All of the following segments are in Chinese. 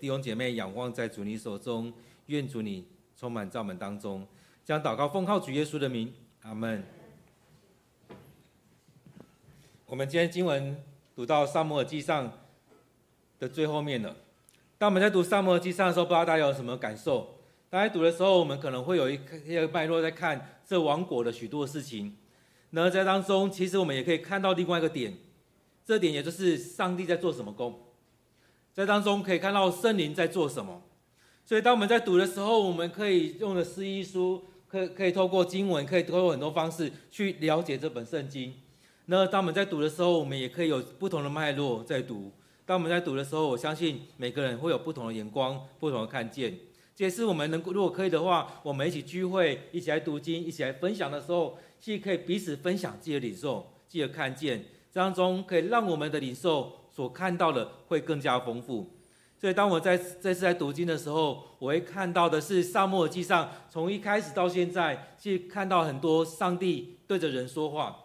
弟兄姐妹仰望在主你手中，愿主你充满在我们当中，将祷告奉靠主耶稣的名，阿门。我们今天经文读到撒摩尔记上的最后面了。当我们在读撒摩尔记上的时候，不知道大家有什么感受？大家读的时候，我们可能会有一个一个脉络在看这王国的许多事情。那在当中，其实我们也可以看到另外一个点，这点也就是上帝在做什么工。在当中可以看到圣灵在做什么，所以当我们在读的时候，我们可以用的思议书，可可以透过经文，可以透过很多方式去了解这本圣经。那当我们在读的时候，我们也可以有不同的脉络在读。当我们在读的时候，我相信每个人会有不同的眼光，不同的看见。这也是我们能够如果可以的话，我们一起聚会，一起来读经，一起来分享的时候，既可以彼此分享自己的领受，自己的看见，这当中可以让我们的领受。所看到的会更加丰富，所以当我在这次在读经的时候，我会看到的是撒母耳记上从一开始到现在，去看到很多上帝对着人说话，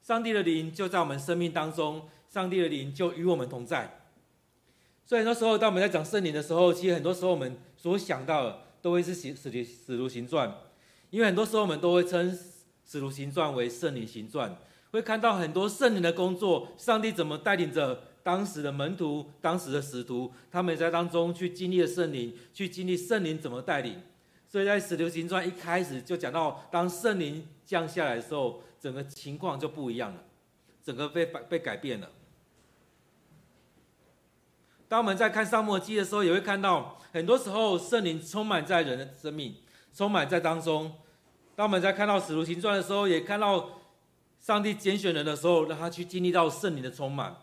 上帝的灵就在我们生命当中，上帝的灵就与我们同在。所以很多时候，当我们在讲圣灵的时候，其实很多时候我们所想到的都会是使使徒使徒行传，因为很多时候我们都会称使徒行传为圣灵行传，会看到很多圣灵的工作，上帝怎么带领着。当时的门徒，当时的使徒，他们在当中去经历了圣灵，去经历圣灵怎么带领。所以在使徒行传一开始就讲到，当圣灵降下来的时候，整个情况就不一样了，整个被被改变了。当我们在看撒母耳记的时候，也会看到，很多时候圣灵充满在人的生命，充满在当中。当我们在看到使徒行传的时候，也看到上帝拣选人的时候，让他去经历到圣灵的充满。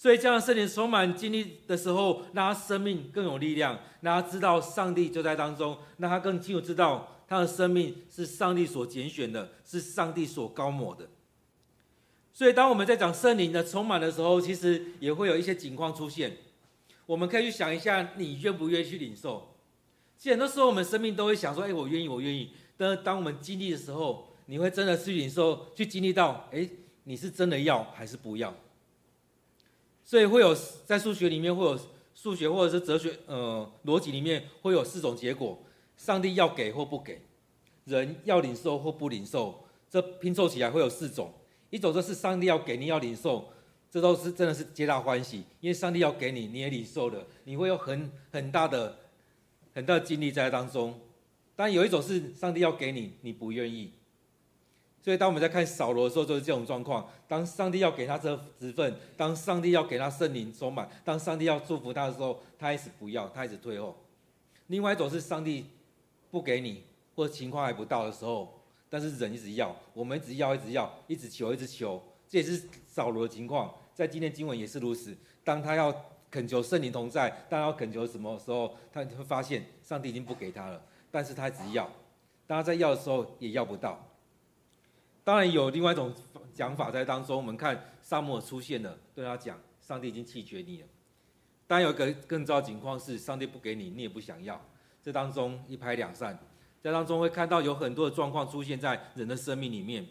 所以，这样圣灵充满经历的时候，让他生命更有力量，让他知道上帝就在当中，让他更清楚知道他的生命是上帝所拣选的，是上帝所高抹的。所以，当我们在讲圣灵的充满的时候，其实也会有一些情况出现。我们可以去想一下，你愿不愿意去领受？其实很多时候，我们生命都会想说：“哎，我愿意，我愿意。”但是，当我们经历的时候，你会真的去领受，去经历到：“哎，你是真的要还是不要？”所以会有在数学里面会有数学或者是哲学呃逻辑里面会有四种结果：上帝要给或不给，人要领受或不领受。这拼凑起来会有四种。一种就是上帝要给，你要领受，这都是真的是皆大欢喜，因为上帝要给你，你也领受了，你会有很很大的很大的精力在当中。但有一种是上帝要给你，你不愿意。所以，当我们在看扫罗的时候，就是这种状况。当上帝要给他这职分，当上帝要给他圣灵充满，当上帝要祝福他的时候，他一直不要，他一直退后。另外一种是上帝不给你，或者情况还不到的时候，但是人一直要，我们一直要，一直要，一直求，一直求。这也是扫罗的情况，在今天经文也是如此。当他要恳求圣灵同在，当他要恳求什么时候，他会发现上帝已经不给他了，但是他一直要。当他在要的时候，也要不到。当然有另外一种讲法在当中，我们看撒母尔出现了，对他讲，上帝已经弃绝你了。当然有一个更糟的情况是，上帝不给你，你也不想要，这当中一拍两散，在当中会看到有很多的状况出现在人的生命里面。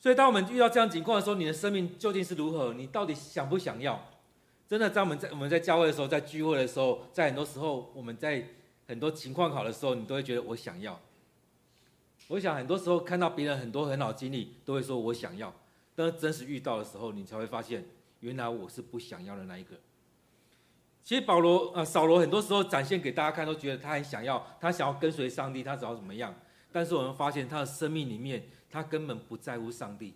所以当我们遇到这样情况的时候，你的生命究竟是如何？你到底想不想要？真的在我们在我们在教会的时候，在聚会的时候，在很多时候我们在很多情况好的时候，你都会觉得我想要。我想很多时候看到别人很多很好的经历，都会说我想要，但是真实遇到的时候，你才会发现，原来我是不想要的那一个。其实保罗啊，扫罗很多时候展现给大家看，都觉得他很想要，他想要跟随上帝，他想要怎么样？但是我们发现他的生命里面，他根本不在乎上帝。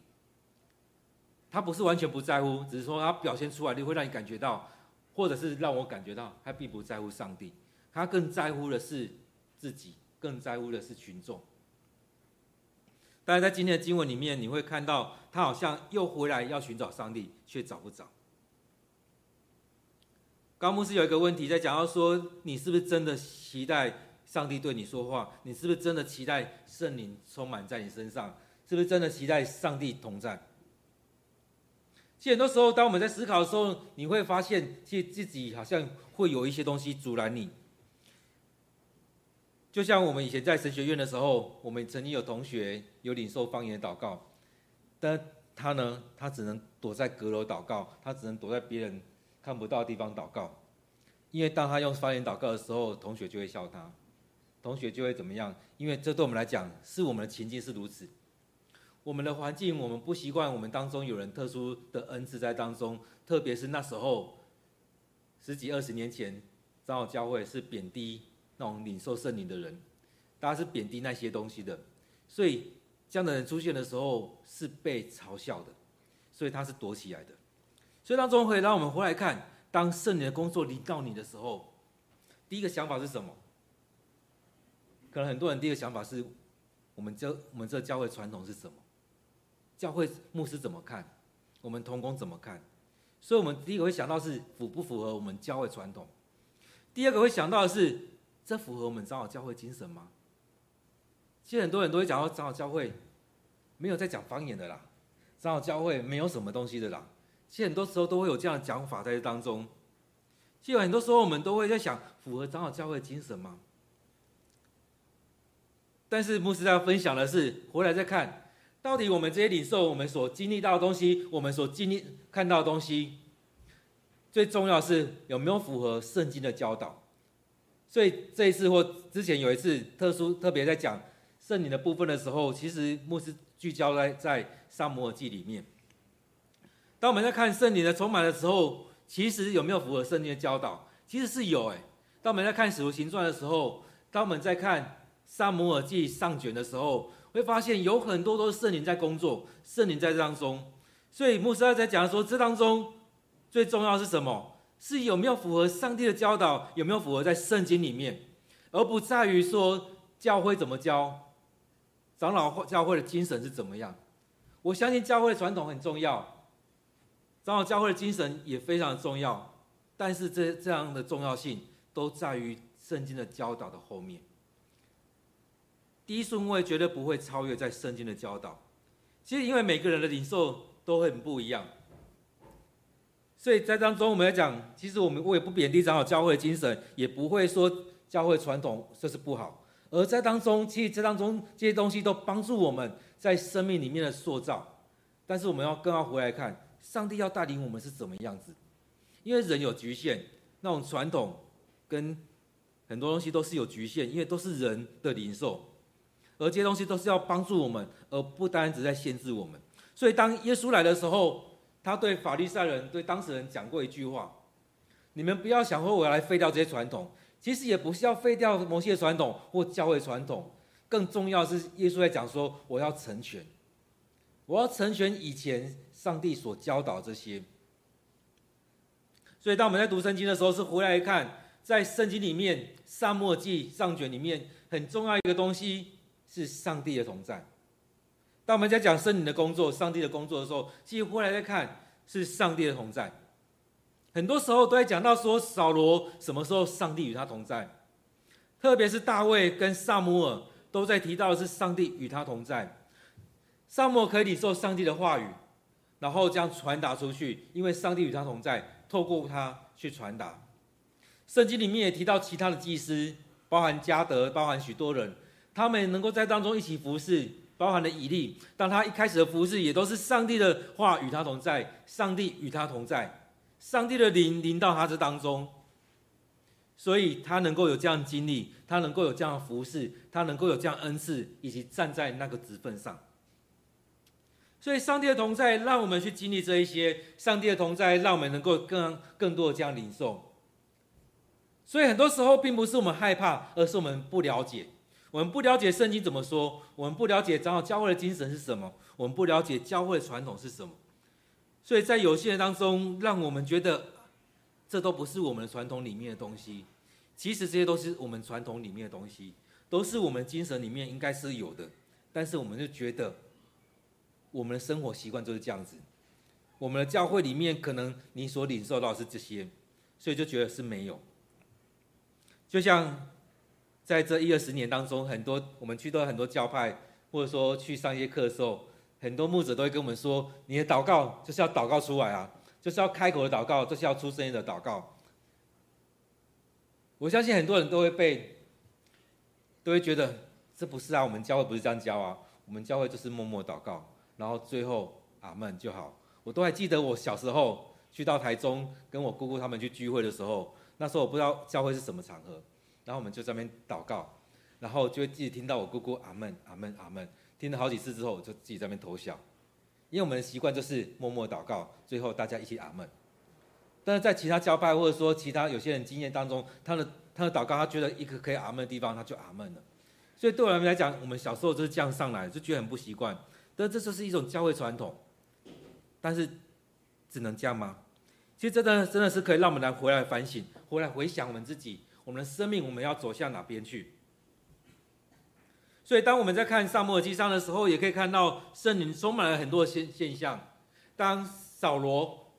他不是完全不在乎，只是说他表现出来，就会让你感觉到，或者是让我感觉到，他并不在乎上帝，他更在乎的是自己，更在乎的是群众。但是在今天的经文里面，你会看到他好像又回来要寻找上帝，却找不着。高牧师有一个问题在讲到说：你是不是真的期待上帝对你说话？你是不是真的期待圣灵充满在你身上？是不是真的期待上帝同在？其实很多时候，当我们在思考的时候，你会发现，其实自己好像会有一些东西阻拦你。就像我们以前在神学院的时候，我们曾经有同学有领受方言祷告，但他呢，他只能躲在阁楼祷告，他只能躲在别人看不到的地方祷告。因为当他用方言祷告的时候，同学就会笑他，同学就会怎么样？因为这对我们来讲，是我们的情境是如此。我们的环境，我们不习惯我们当中有人特殊的恩赐在当中，特别是那时候十几二十年前，长老教会是贬低那种领受圣灵的人，大家是贬低那些东西的，所以这样的人出现的时候是被嘲笑的，所以他是躲起来的。所以当中可以让我们回来看，当圣灵的工作临到你的时候，第一个想法是什么？可能很多人第一个想法是，我们这我们这教会传统是什么？教会牧师怎么看？我们同工怎么看？所以，我们第一个会想到是符不符合我们教会传统。第二个会想到的是，这符合我们长老教会精神吗？其实很多人都会讲到长老教会没有在讲方言的啦，长老教会没有什么东西的啦。其实很多时候都会有这样的讲法在这当中。其实很多时候我们都会在想，符合长老教会精神吗？但是牧师在分享的是，回来再看。到底我们这些领受，我们所经历到的东西，我们所经历看到的东西，最重要是有没有符合圣经的教导。所以这一次或之前有一次特殊特别在讲圣灵的部分的时候，其实牧师聚焦在在撒母耳记里面。当我们在看圣灵的充满的时候，其实有没有符合圣经的教导？其实是有哎。当我们在看使徒行传的时候，当我们在看撒母耳记上卷的时候。会发现有很多都是圣灵在工作，圣灵在这当中，所以牧师在讲说，这当中最重要是什么？是有没有符合上帝的教导，有没有符合在圣经里面，而不在于说教会怎么教，长老教会的精神是怎么样。我相信教会的传统很重要，长老教会的精神也非常重要，但是这这样的重要性都在于圣经的教导的后面。第一顺位绝对不会超越在圣经的教导。其实，因为每个人的领受都很不一样，所以在当中我们来讲，其实我们我也不贬低长老教会精神，也不会说教会传统这是不好。而在当中，其实这当中这些东西都帮助我们在生命里面的塑造。但是我们要更要回来看，上帝要带领我们是怎么样子？因为人有局限，那种传统跟很多东西都是有局限，因为都是人的灵兽。而这些东西都是要帮助我们，而不单只在限制我们。所以当耶稣来的时候，他对法利赛人、对当事人讲过一句话：“你们不要想说我要来废掉这些传统，其实也不是要废掉某些传统或教会传统，更重要是耶稣在讲说我要成全，我要成全以前上帝所教导这些。”所以当我们在读圣经的时候，是回来看在圣经里面撒母耳记上卷里面很重要一个东西。是上帝的同在。当我们在讲圣灵的工作、上帝的工作的时候，其实回来再看，是上帝的同在。很多时候都在讲到说，扫罗什么时候上帝与他同在？特别是大卫跟撒母耳都在提到是上帝与他同在。撒母可以领受上帝的话语，然后将传达出去，因为上帝与他同在，透过他去传达。圣经里面也提到其他的祭司，包含加德，包含许多人。他们能够在当中一起服侍，包含了以利。当他一开始的服侍，也都是上帝的话与他同在，上帝与他同在，上帝的灵临到他这当中，所以他能够有这样经历，他能够有这样的服侍，他能够有这样恩赐，以及站在那个职分上。所以，上帝的同在让我们去经历这一些，上帝的同在让我们能够更更多的这样领受。所以，很多时候并不是我们害怕，而是我们不了解。我们不了解圣经怎么说，我们不了解长老教会的精神是什么，我们不了解教会的传统是什么，所以在有些人当中，让我们觉得这都不是我们的传统里面的东西。其实这些都是我们传统里面的东西，都是我们精神里面应该是有的，但是我们就觉得我们的生活习惯就是这样子，我们的教会里面可能你所领受到的是这些，所以就觉得是没有，就像。在这一二十年当中，很多我们去到很多教派，或者说去上一些课的时候，很多牧者都会跟我们说：“你的祷告就是要祷告出来啊，就是要开口的祷告，就是要出声音的祷告。”我相信很多人都会被，都会觉得这不是啊，我们教会不是这样教啊，我们教会就是默默祷告，然后最后阿门就好。我都还记得我小时候去到台中跟我姑姑他们去聚会的时候，那时候我不知道教会是什么场合，然后我们就在那边祷告，然后就会自己听到我姑姑阿门阿门阿门，听了好几次之后，我就自己在那边偷笑，因为我们的习惯就是默默祷告，最后大家一起阿门。但是在其他教派或者说其他有些人经验当中，他的他的祷告，他觉得一个可以阿门的地方，他就阿门了。所以对我们来讲，我们小时候就是这样上来，就觉得很不习惯。但这就是一种教会传统，但是只能这样吗？其实真的真的是可以让我们来回来反省，回来回想我们自己，我们的生命我们要走向哪边去？所以当我们在看撒母耳记上的时候，也可以看到圣灵充满了很多现现象。当扫罗、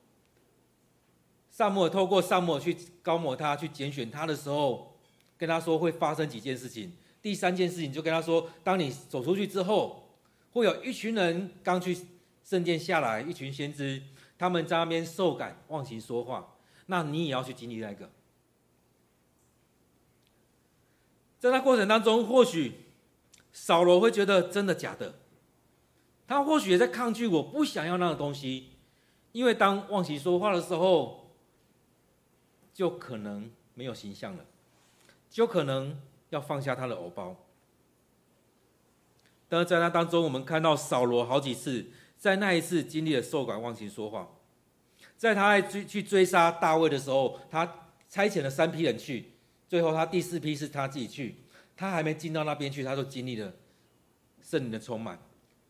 撒母耳透过撒母耳去膏抹他、去拣选他的时候，跟他说会发生几件事情。第三件事情就跟他说：当你走出去之后，会有一群人刚去圣殿下来，一群先知。他们在那边受感忘形说话，那你也要去经历那个。在那过程当中，或许扫罗会觉得真的假的，他或许也在抗拒，我不想要那个东西，因为当忘形说话的时候，就可能没有形象了，就可能要放下他的偶包。但是在那当中，我们看到扫罗好几次。在那一次经历了受感忘情说话，在他在追去追杀大卫的时候，他差遣了三批人去，最后他第四批是他自己去，他还没进到那边去，他就经历了圣灵的充满，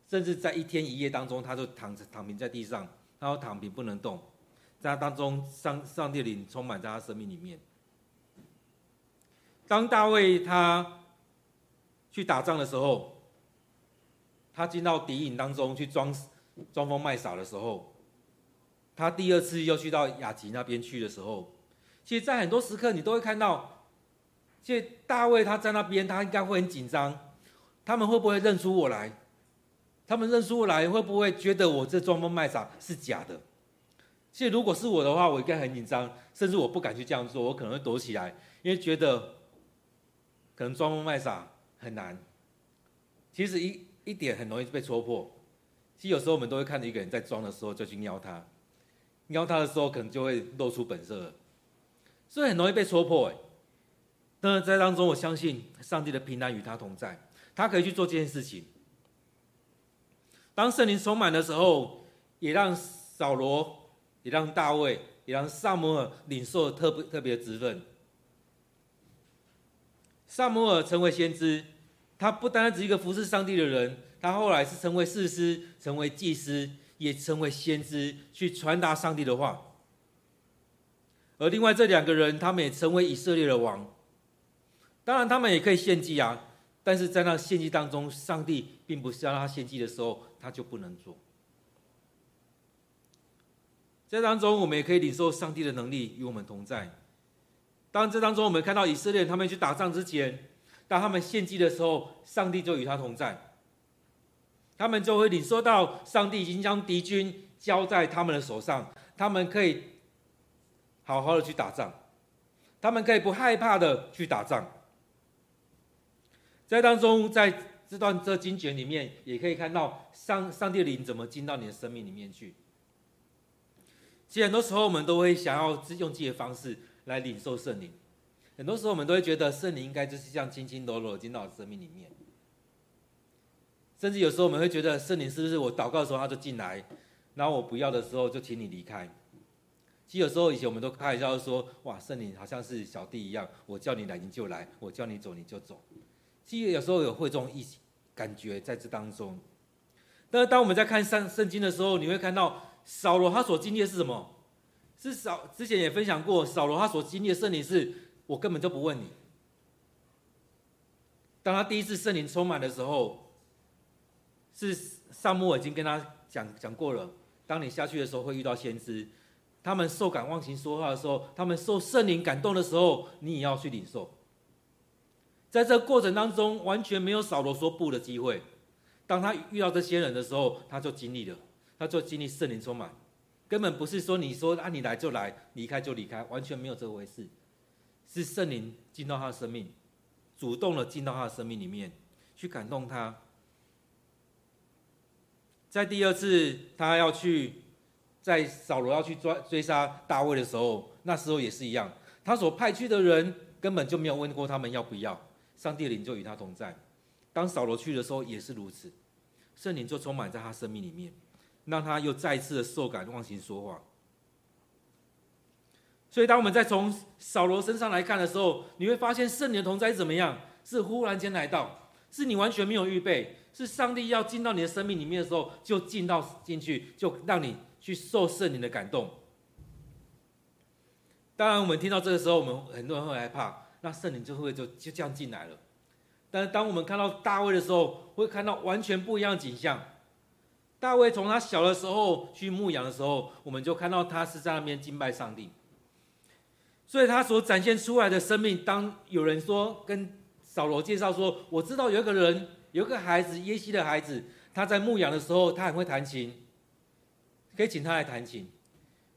甚至在一天一夜当中，他就躺着躺平在地上，他就躺平不能动，在他当中上上帝灵充满在他生命里面。当大卫他去打仗的时候，他进到敌营当中去装。装疯卖傻的时候，他第二次又去到亚吉那边去的时候，其实，在很多时刻你都会看到，所以大卫他在那边，他应该会很紧张。他们会不会认出我来？他们认出我来，会不会觉得我这装疯卖傻是假的？其实，如果是我的话，我应该很紧张，甚至我不敢去这样做，我可能会躲起来，因为觉得可能装疯卖傻很难。其实一一点很容易被戳破。其实有时候我们都会看到一个人在装的时候就去瞄他，瞄他的时候可能就会露出本色，所以很容易被戳破。哎，那在当中，我相信上帝的平安与他同在，他可以去做这件事情。当圣灵充满的时候，也让扫罗，也让大卫，也让撒摩尔领受特别特别的职分。撒摩尔成为先知，他不单单只是一个服侍上帝的人。他后来是成为士师，成为祭司，也成为先知，去传达上帝的话。而另外这两个人，他们也成为以色列的王。当然，他们也可以献祭啊，但是在那献祭当中，上帝并不是要他献祭的时候，他就不能做。在当中，我们也可以领受上帝的能力与我们同在。当这当中，我们看到以色列他们去打仗之前，当他们献祭的时候，上帝就与他同在。他们就会领受到上帝已经将敌军交在他们的手上，他们可以好好的去打仗，他们可以不害怕的去打仗。在当中，在这段这经卷里面，也可以看到上上帝灵怎么进到你的生命里面去。其实很多时候我们都会想要用自己的方式来领受圣灵，很多时候我们都会觉得圣灵应该就是这样轻轻柔柔进到我生命里面。甚至有时候我们会觉得圣灵是不是我祷告的时候他就进来，然后我不要的时候就请你离开。其实有时候以前我们都开玩笑说，哇，圣灵好像是小弟一样，我叫你来你就来，我叫你走你就走。其实有时候有会这种意感觉在这当中。但是当我们在看圣圣经的时候，你会看到扫罗他所经历的是什么？是扫之前也分享过，扫罗他所经历的圣灵是我根本就不问你。当他第一次圣灵充满的时候。是撒母耳已经跟他讲讲过了，当你下去的时候会遇到先知，他们受感忘形说话的时候，他们受圣灵感动的时候，你也要去领受。在这过程当中，完全没有扫罗说不的机会。当他遇到这些人的时候，他就经历了，他就经历圣灵充满，根本不是说你说啊你来就来，离开就离开，完全没有这回事。是圣灵进到他的生命，主动的进到他的生命里面去感动他。在第二次他要去，在扫罗要去追追杀大卫的时候，那时候也是一样，他所派去的人根本就没有问过他们要不要，上帝的灵就与他同在。当扫罗去的时候也是如此，圣灵就充满在他生命里面，让他又再一次的受感忘形说话。所以，当我们再从扫罗身上来看的时候，你会发现圣灵的同在怎么样？是忽然间来到，是你完全没有预备，是上帝要进到你的生命里面的时候，就进到进去，就让你去受圣灵的感动。当然，我们听到这个时候，我们很多人会害怕，那圣灵就会就就这样进来了。但是，当我们看到大卫的时候，会看到完全不一样的景象。大卫从他小的时候去牧羊的时候，我们就看到他是在那边敬拜上帝。所以，他所展现出来的生命，当有人说跟扫罗介绍说：“我知道有一个人，有一个孩子，耶西的孩子，他在牧羊的时候，他很会弹琴，可以请他来弹琴。”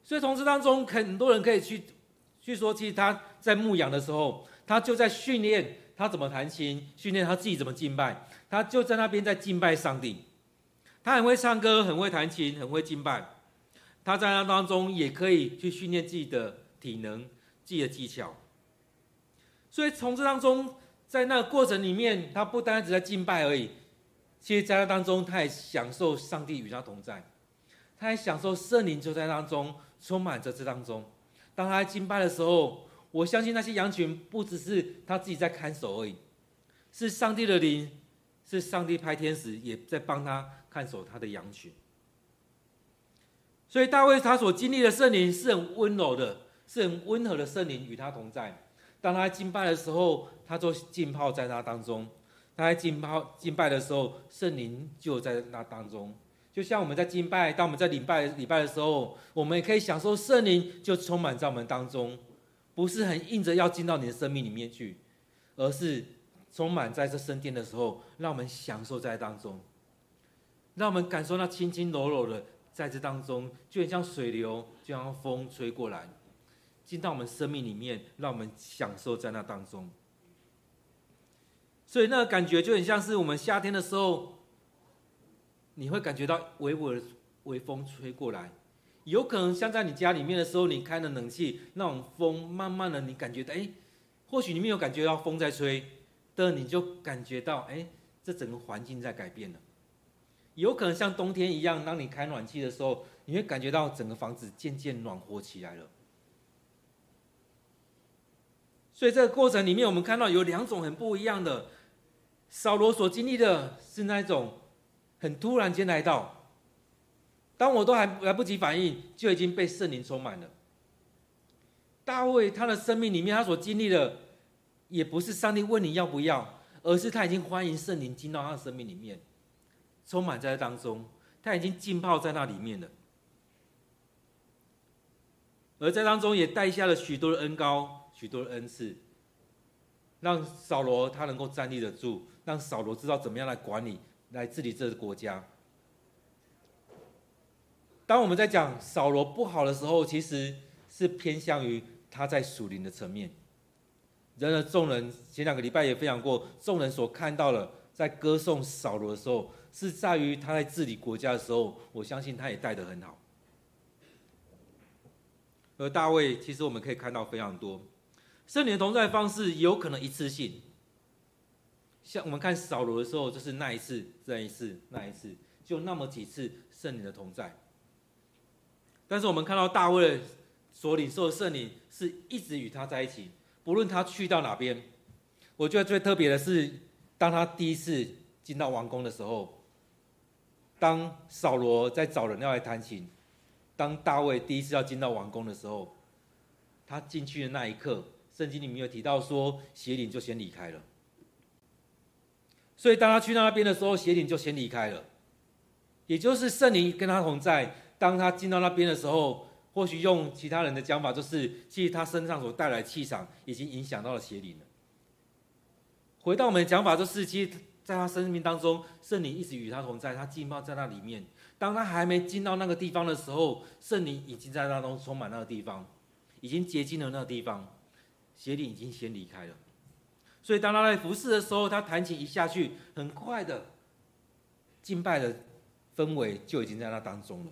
所以，从这当中，很多人可以去。据说，其实他在牧羊的时候，他就在训练他怎么弹琴，训练他自己怎么敬拜。他就在那边在敬拜上帝。他很会唱歌，很会弹琴，很会敬拜。他在那当中也可以去训练自己的体能、自己的技巧。所以从这当中，在那个过程里面，他不单只在敬拜而已，其实在那当中，他也享受上帝与他同在，他也享受圣灵就在当中充满着这当中。当他敬拜的时候，我相信那些羊群不只是他自己在看守而已，是上帝的灵，是上帝派天使也在帮他看守他的羊群。所以大卫他所经历的圣灵是很温柔的，是很温和的圣灵与他同在。当他敬拜的时候，他就浸泡在那当中；他在浸泡敬拜的时候，圣灵就在那当中。就像我们在敬拜，当我们在礼拜礼拜的时候，我们也可以享受圣灵就充满在我们当中，不是很硬着要进到你的生命里面去，而是充满在这圣殿的时候，让我们享受在当中，让我们感受那轻轻柔柔的在这当中，就很像水流，就像风吹过来，进到我们生命里面，让我们享受在那当中。所以那个感觉就很像是我们夏天的时候。你会感觉到微微的微风吹过来，有可能像在你家里面的时候，你开了冷气，那种风慢慢的，你感觉到，哎，或许你没有感觉到风在吹，但你就感觉到，哎，这整个环境在改变了。有可能像冬天一样，当你开暖气的时候，你会感觉到整个房子渐渐暖和起来了。所以这个过程里面，我们看到有两种很不一样的，扫罗所经历的是那种。很突然间来到，当我都还来不及反应，就已经被圣灵充满了。大卫他的生命里面，他所经历的，也不是上帝问你要不要，而是他已经欢迎圣灵进到他的生命里面，充满在当中，他已经浸泡在那里面了。而在当中也带下了许多的恩膏，许多的恩赐，让扫罗他能够站立得住，让扫罗知道怎么样来管理。来治理这个国家。当我们在讲扫罗不好的时候，其实是偏向于他在属灵的层面。然而众人前两个礼拜也分享过，众人所看到的，在歌颂扫罗的时候，是在于他在治理国家的时候，我相信他也带得很好。而大卫，其实我们可以看到非常多，圣灵同在方式有可能一次性。像我们看扫罗的时候，就是那一次、这一次、那一次，就那么几次圣灵的同在。但是我们看到大卫所领受的圣灵是一直与他在一起，不论他去到哪边。我觉得最特别的是，当他第一次进到王宫的时候，当扫罗在找人要来弹琴，当大卫第一次要进到王宫的时候，他进去的那一刻，圣经里面有提到说，邪灵就先离开了。所以，当他去那边的时候，邪灵就先离开了，也就是圣灵跟他同在。当他进到那边的时候，或许用其他人的讲法，就是其实他身上所带来气场已经影响到了邪灵了。回到我们的讲法，就是其实在他生命当中，圣灵一直与他同在，他浸泡在那里面。当他还没进到那个地方的时候，圣灵已经在那中充满那个地方，已经接近了那个地方，邪灵已经先离开了。所以，当他在服侍的时候，他弹琴一下去，很快的敬拜的氛围就已经在那当中了。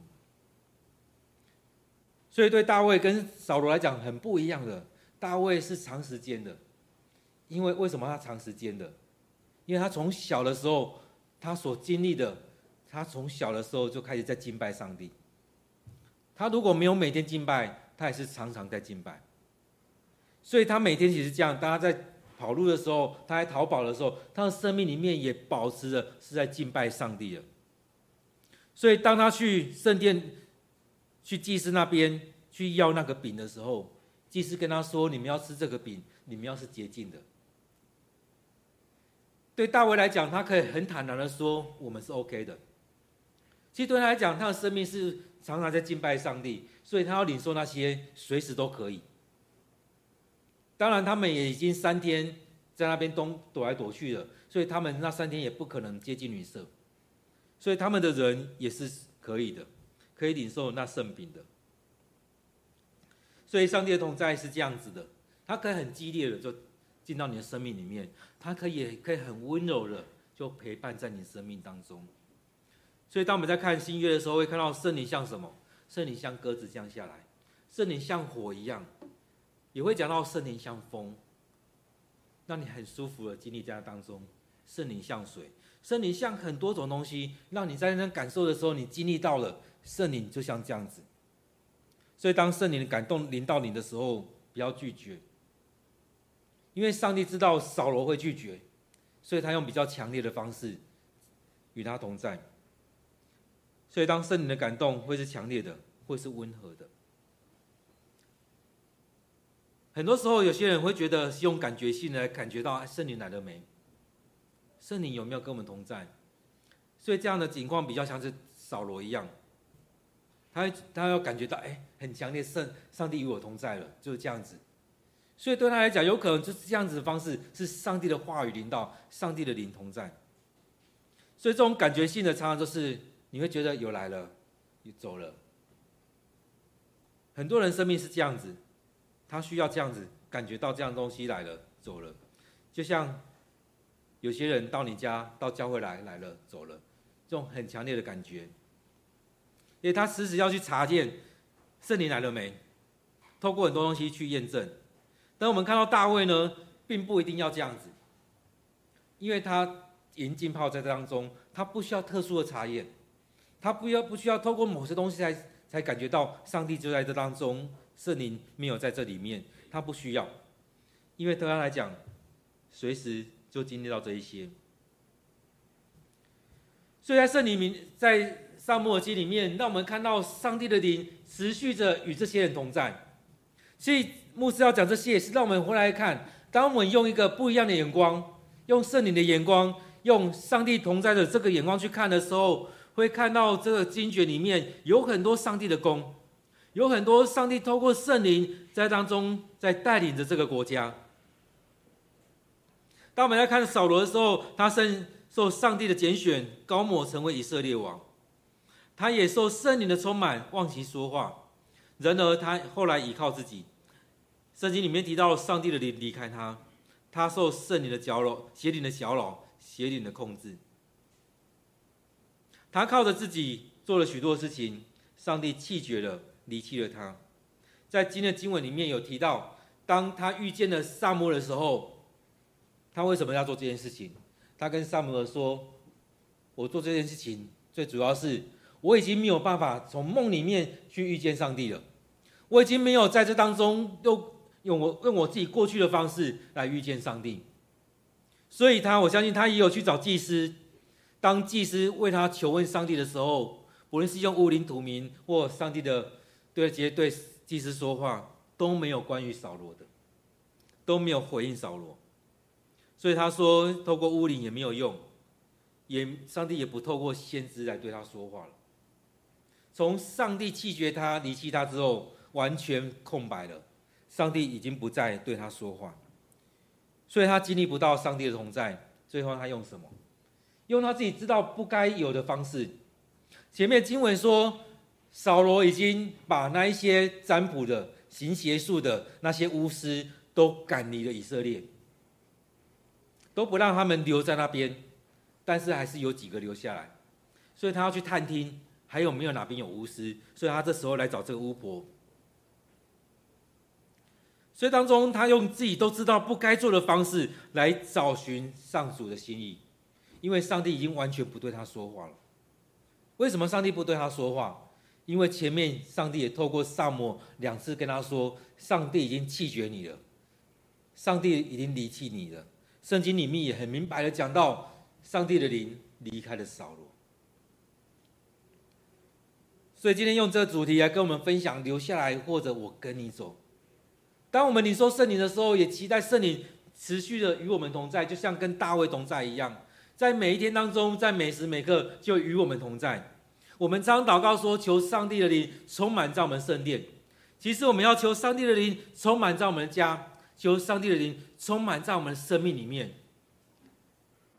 所以，对大卫跟扫罗来讲很不一样的。大卫是长时间的，因为为什么他长时间的？因为他从小的时候，他所经历的，他从小的时候就开始在敬拜上帝。他如果没有每天敬拜，他也是常常在敬拜。所以他每天其实这样，当他在跑路的时候，他在逃跑的时候，他的生命里面也保持着是在敬拜上帝的。所以当他去圣殿，去祭司那边去要那个饼的时候，祭司跟他说：“你们要吃这个饼，你们要是洁净的。”对大卫来讲，他可以很坦然的说：“我们是 OK 的。”其实对他来讲，他的生命是常常在敬拜上帝，所以他要领受那些随时都可以。当然，他们也已经三天在那边东躲来躲去了，所以他们那三天也不可能接近女色，所以他们的人也是可以的，可以领受那圣饼的。所以上帝的同在是这样子的，他可以很激烈的就进到你的生命里面。他可以可以很温柔的就陪伴在你生命当中，所以当我们在看新约的时候，会看到圣灵像什么？圣灵像鸽子降下来，圣灵像火一样，也会讲到圣灵像风，让你很舒服的经历在当中。圣灵像水，圣灵像很多种东西，让你在那感受的时候，你经历到了圣灵就像这样子。所以当圣灵的感动临到你的时候，不要拒绝。因为上帝知道扫罗会拒绝，所以他用比较强烈的方式与他同在。所以当圣灵的感动会是强烈的，会是温和的。很多时候，有些人会觉得是用感觉性来感觉到圣灵来了没？圣灵有没有跟我们同在？所以这样的情况比较像是扫罗一样，他他要感觉到哎，很强烈，圣上帝与我同在了，就是这样子。所以对他来讲，有可能就是这样子的方式，是上帝的话语领导，上帝的灵同在。所以这种感觉性的，常常就是你会觉得有来了，有走了。很多人生命是这样子，他需要这样子感觉到这样东西来了，走了。就像有些人到你家，到教会来，来了，走了，这种很强烈的感觉。因为他时时要去查验圣灵来了没，透过很多东西去验证。但我们看到大卫呢，并不一定要这样子，因为他已经浸泡在这当中，他不需要特殊的查验，他不要不需要透过某些东西才才感觉到上帝就在这当中，圣灵没有在这里面，他不需要，因为对他来讲，随时就经历到这一些。所以在圣灵里，在撒母耳记里面，让我们看到上帝的灵持续着与这些人同在，所以。牧师要讲这些，是让我们回来看。当我们用一个不一样的眼光，用圣灵的眼光，用上帝同在的这个眼光去看的时候，会看到这个经卷里面有很多上帝的功，有很多上帝透过圣灵在当中在带领着这个国家。当我们在看扫罗的时候，他受受上帝的拣选，高抹成为以色列王，他也受圣灵的充满，忘记说话。然而他后来倚靠自己。圣经里面提到上帝的离离开他，他受圣灵的搅扰、邪灵的搅扰、邪灵的控制。他靠着自己做了许多事情，上帝弃绝了、离弃了他。在今天的经文里面有提到，当他遇见了撒摩的时候，他为什么要做这件事情？他跟撒母耳说：“我做这件事情最主要是我已经没有办法从梦里面去遇见上帝了，我已经没有在这当中用。”用我用我自己过去的方式来遇见上帝，所以他我相信他也有去找祭司。当祭司为他求问上帝的时候，不论是用乌灵土明或上帝的对接对祭司说话，都没有关于扫罗的，都没有回应扫罗。所以他说，透过巫灵也没有用，也上帝也不透过先知来对他说话了。从上帝弃绝他、离弃他之后，完全空白了。上帝已经不再对他说话，所以他经历不到上帝的同在。最后他用什么？用他自己知道不该有的方式。前面经文说，扫罗已经把那一些占卜的、行邪术的那些巫师都赶离了以色列，都不让他们留在那边，但是还是有几个留下来。所以他要去探听，还有没有哪边有巫师。所以他这时候来找这个巫婆。所以当中他用自己都知道不该做的方式来找寻上主的心意，因为上帝已经完全不对他说话了。为什么上帝不对他说话？因为前面上帝也透过撒母耳两次跟他说，上帝已经弃绝你了，上帝已经离弃你了。圣经里面也很明白的讲到，上帝的灵离开了扫罗。所以今天用这个主题来跟我们分享，留下来或者我跟你走。当我们领受圣灵的时候，也期待圣灵持续的与我们同在，就像跟大卫同在一样，在每一天当中，在每时每刻就与我们同在。我们常祷告说：“求上帝的灵充满在我们圣殿。”其实我们要求上帝的灵充满在我们的家，求上帝的灵充满在我们的生命里面。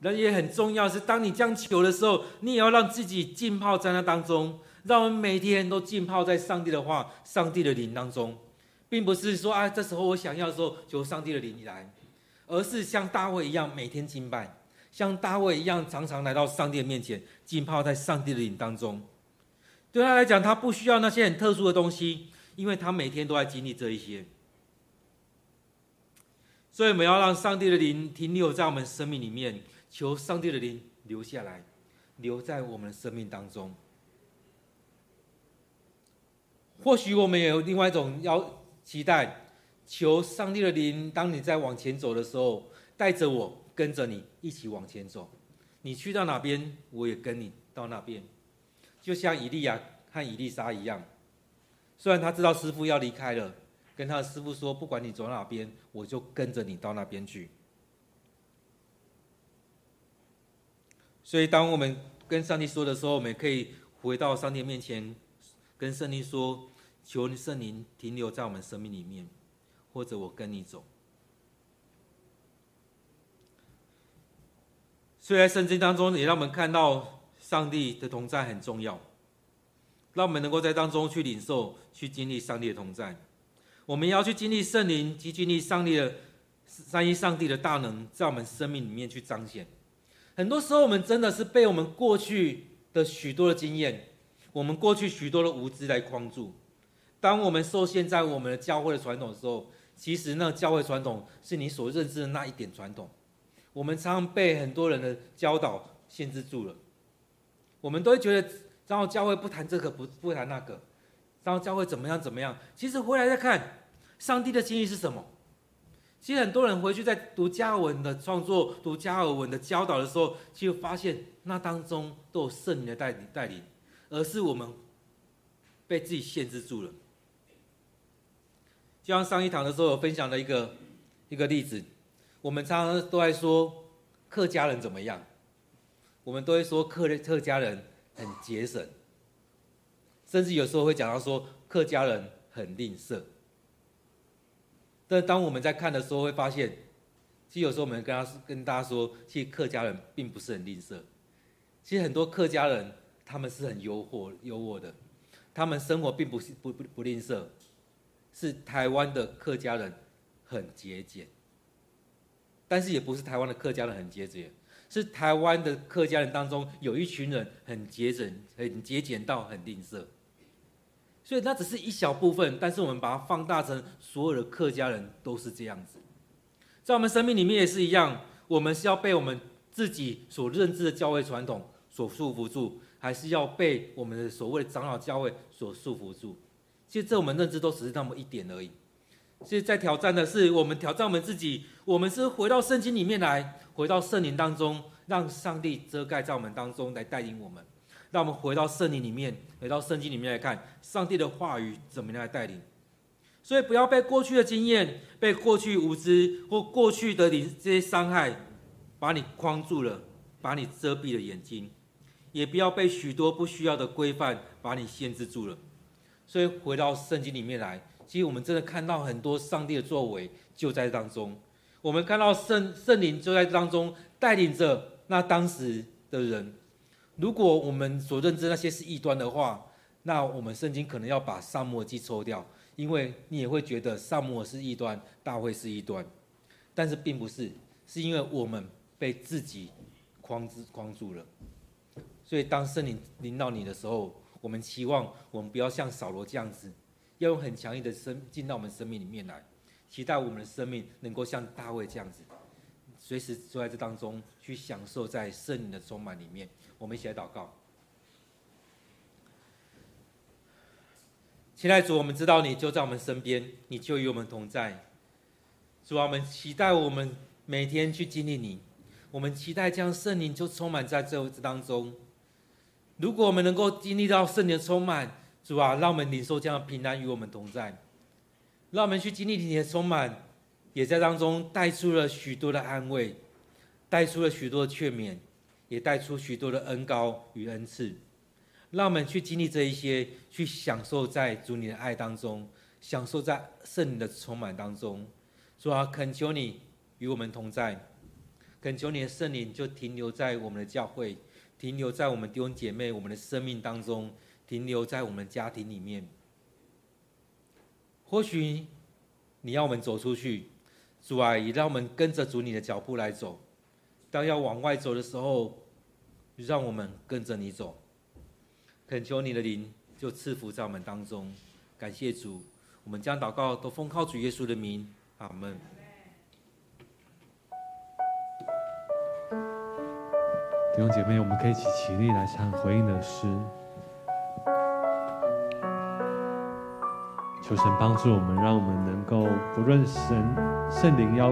人也很重要，是当你这样求的时候，你也要让自己浸泡在那当中，让我们每天都浸泡在上帝的话、上帝的灵当中，并不是说啊，这时候我想要的时候求上帝的灵来，而是像大卫一样每天敬拜，像大卫一样常常来到上帝的面前，浸泡在上帝的灵当中。对他来讲，他不需要那些很特殊的东西，因为他每天都在经历这一些。所以我们要让上帝的灵停留在我们生命里面，求上帝的灵留下来，留在我们的生命当中。或许我们也有另外一种要期待，求上帝的灵，当你在往前走的时候，带着我，跟着你一起往前走。你去到哪边，我也跟你到那边。就像以利亚和以利沙一样，虽然他知道师傅要离开了，跟他的师傅说：“不管你走哪边，我就跟着你到那边去。”所以，当我们跟上帝说的时候，我们可以回到上帝面前，跟圣灵说：“求圣灵停留在我们生命里面，或者我跟你走。”所以在圣经当中，也让我们看到。上帝的同在很重要，让我们能够在当中去领受、去经历上帝的同在。我们要去经历圣灵及经历上帝的三一上帝的大能，在我们生命里面去彰显。很多时候，我们真的是被我们过去的许多的经验，我们过去许多的无知来框住。当我们受限在我们的教会的传统的时候，其实那教会传统是你所认知的那一点传统。我们常常被很多人的教导限制住了。我们都会觉得，然后教会不谈这个，不不谈那个，然后教会怎么样怎么样。其实回来再看，上帝的心意是什么？其实很多人回去在读加尔文的创作、读加尔文的教导的时候，其实发现那当中都有圣灵的带领带领，而是我们被自己限制住了。就像上一堂的时候有分享的一个一个例子，我们常常都在说客家人怎么样。我们都会说客客家人很节省，甚至有时候会讲到说客家人很吝啬。但当我们在看的时候，会发现，其实有时候我们跟他跟大家说，其实客家人并不是很吝啬。其实很多客家人他们是很优渥优渥的，他们生活并不是不不不吝啬，是台湾的客家人很节俭，但是也不是台湾的客家人很节俭。是台湾的客家人当中有一群人很节省、很节俭到很吝啬，所以那只是一小部分，但是我们把它放大成所有的客家人都是这样子。在我们生命里面也是一样，我们是要被我们自己所认知的教会传统所束缚住，还是要被我们的所谓的长老教会所束缚住？其实这我们认知都只是那么一点而已。所以在挑战的是我们挑战我们自己，我们是回到圣经里面来，回到圣灵当中，让上帝遮盖在我们当中来带领我们，让我们回到圣灵里面，回到圣经里面来看上帝的话语怎么样来带领。所以不要被过去的经验、被过去无知或过去的你这些伤害，把你框住了，把你遮蔽了眼睛，也不要被许多不需要的规范把你限制住了。所以回到圣经里面来。其实我们真的看到很多上帝的作为就在当中，我们看到圣圣灵就在当中带领着那当时的人。如果我们所认知那些是异端的话，那我们圣经可能要把撒母耳记抽掉，因为你也会觉得撒母耳是异端，大卫是异端，但是并不是，是因为我们被自己框住框住了。所以当圣灵临到你的时候，我们期望我们不要像扫罗这样子。要用很强硬的生进到我们生命里面来，期待我们的生命能够像大卫这样子，随时坐在这当中去享受在圣灵的充满里面。我们一起来祷告。亲爱的主，我们知道你就在我们身边，你就与我们同在。主啊，我们期待我们每天去经历你，我们期待将圣灵就充满在这这当中。如果我们能够经历到圣灵的充满，主啊，让我们领受这样的平安与我们同在。让我们去经历你的充满，也在当中带出了许多的安慰，带出了许多的劝勉，也带出许多的恩膏与恩赐。让我们去经历这一些，去享受在主你的爱当中，享受在圣灵的充满当中。主啊，恳求你与我们同在，恳求你的圣灵就停留在我们的教会，停留在我们弟兄姐妹、我们的生命当中，停留在我们家庭里面。或许你要我们走出去，主啊，也让我们跟着主你的脚步来走。当要往外走的时候，让我们跟着你走。恳求你的灵就赐福在我们当中。感谢主，我们将祷告都奉靠主耶稣的名，阿门。弟兄姐妹，我们可以一起起立来唱回应的诗。求神帮助我们，让我们能够不论神圣灵要